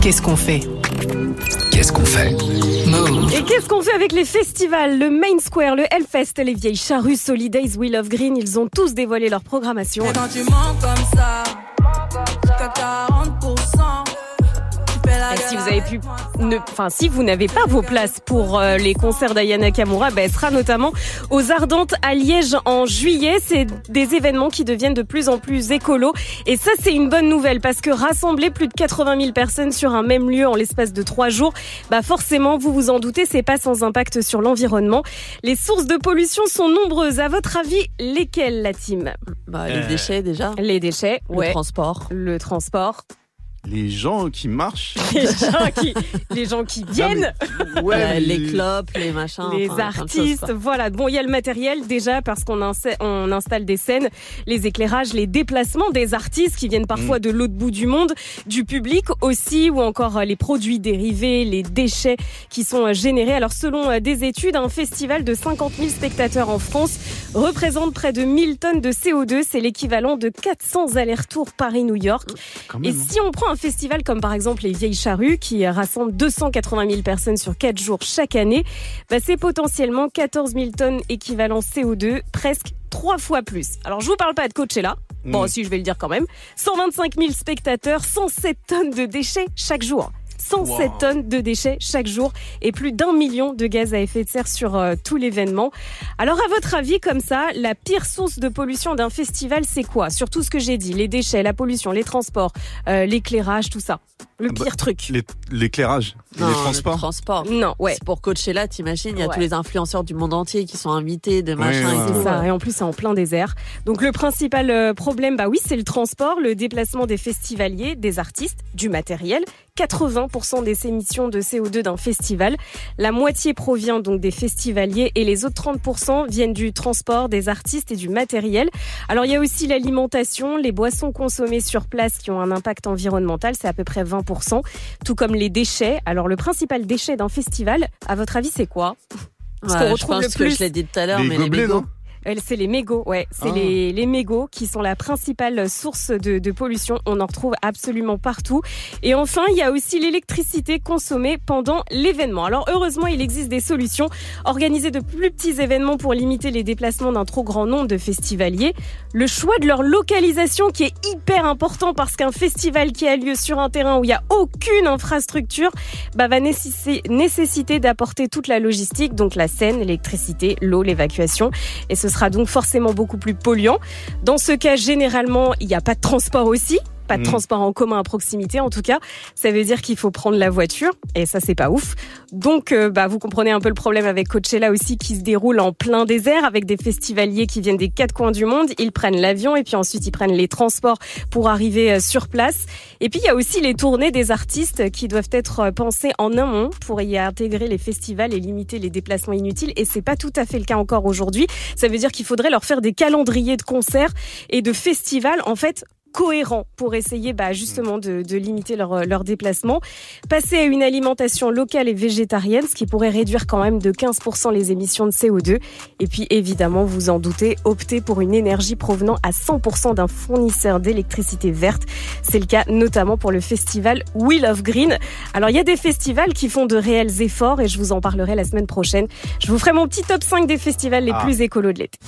Qu'est-ce qu'on fait Qu'est-ce qu'on fait Move. Et qu'est-ce qu'on fait avec les festivals Le Main Square, le Hellfest, les vieilles charrues, Solidays, We Love Green, ils ont tous dévoilé leur programmation. Et quand tu mens comme ça, Et si vous avez pu, ne, enfin si vous n'avez pas vos places pour euh, les concerts d'Ayana Kamura, ben, elle sera notamment aux Ardentes à Liège en juillet. C'est des événements qui deviennent de plus en plus écolos et ça c'est une bonne nouvelle parce que rassembler plus de 80 000 personnes sur un même lieu en l'espace de trois jours, bah forcément vous vous en doutez, c'est pas sans impact sur l'environnement. Les sources de pollution sont nombreuses. À votre avis, lesquelles la team? Bah, Euh. les déchets déjà. Les déchets, Le ouais. transport. Le transport, Les gens qui marchent. les gens qui, les gens qui viennent. Ouais, Euh, les clopes, les machins. les enfin, artistes, voilà. Bon, il y a le matériel déjà parce qu'on insa- on installe des scènes, les éclairages, les déplacements des artistes qui viennent parfois Mm. de l'autre bout du monde, du public aussi, ou encore euh, les produits dérivés, les déchets qui sont euh, générés. Alors, selon des études, un festival de 50 000 spectateurs en France représente près de 1000 tonnes de CO2. C'est l'équivalent de 400 allers-retours Paris-New York. Et hein. si on prend un festival comme par exemple les Vieilles Charrues, qui rassemble 280 000 personnes sur 4 jours chaque année, bah c'est potentiellement 14 000 tonnes équivalent CO2, presque trois fois plus. Alors je vous parle pas de Coachella, bon Mm. si je vais le dire quand même, 125 000 spectateurs, 107 tonnes de déchets chaque jour. 107 Wow. tonnes de déchets chaque jour et plus d'un million de gaz à effet de serre sur euh, tout l'événement. Alors à votre avis, comme ça, la pire source de pollution d'un festival, c'est quoi? Sur tout ce que j'ai dit, les déchets, la pollution, les transports, euh, l'éclairage, tout ça. Le Bah, pire truc. L'éclairage, les le transports. transport. Non, ouais. Pour Coachella, t'imagines, il y a Ouais. tous les influenceurs du monde entier qui sont invités, de machin ouais, et tout. C'est ça, et en plus c'est en plein désert. Donc le principal euh, problème, bah oui, c'est le transport, le déplacement des festivaliers, des artistes, du matériel. 80% des émissions de CO2 d'un festival. La moitié provient donc des festivaliers et les autres 30% viennent du transport, des artistes et du matériel. Alors il y a aussi l'alimentation, les boissons consommées sur place qui ont un impact environnemental, c'est à peu près 20%, tout comme les déchets. Alors le principal déchet d'un festival, à votre avis, c'est quoi? Ce qu'on Ouais, je retrouve pense le que je l'ai dit tout à l'heure, Les mais gobelets, les C'est les mégots, ouais. C'est Ah. les, les mégots qui sont la principale source de, de pollution. On en retrouve absolument partout. Et enfin, il y a aussi l'électricité consommée pendant l'événement. Alors heureusement, il existe des solutions. Organiser de plus petits événements pour limiter les déplacements d'un trop grand nombre de festivaliers. Le choix de leur localisation qui est hyper important parce qu'un festival qui a lieu sur un terrain où il n'y a aucune infrastructure bah, va nécessi- nécessiter d'apporter toute la logistique, donc la scène, l'électricité, l'eau, l'évacuation. Et ce sera donc forcément beaucoup plus polluant. Dans ce cas, généralement, il n'y a pas de transport aussi. Pas de Mm. transport en commun à proximité, en tout cas. Ça veut dire qu'il faut prendre la voiture. Et ça, c'est pas ouf. Donc, euh, bah, vous comprenez un peu le problème avec Coachella aussi, qui se déroule en plein désert, avec des festivaliers qui viennent des quatre coins du monde. Ils prennent l'avion et puis ensuite ils prennent les transports pour arriver euh, sur place. Et puis, il y a aussi les tournées des artistes qui doivent être euh, pensées en amont pour y intégrer les festivals et limiter les déplacements inutiles. Et c'est pas tout à fait le cas encore aujourd'hui. Ça veut dire qu'il faudrait leur faire des calendriers de concerts et de festivals, en fait, cohérents pour essayer bah, justement de, de limiter leur, leur déplacement. Passer à une alimentation locale et végétarienne, ce qui pourrait réduire quand même de 15% les émissions de CO2. Et puis évidemment, vous en doutez, opter pour une énergie provenant à 100% d'un fournisseur d'électricité verte. C'est le cas notamment pour le festival Wheel of Green. Alors il y a des festivals qui font de réels efforts et je vous en parlerai la semaine prochaine. Je vous ferai mon petit top 5 des festivals les Ah. plus écolos de l'été.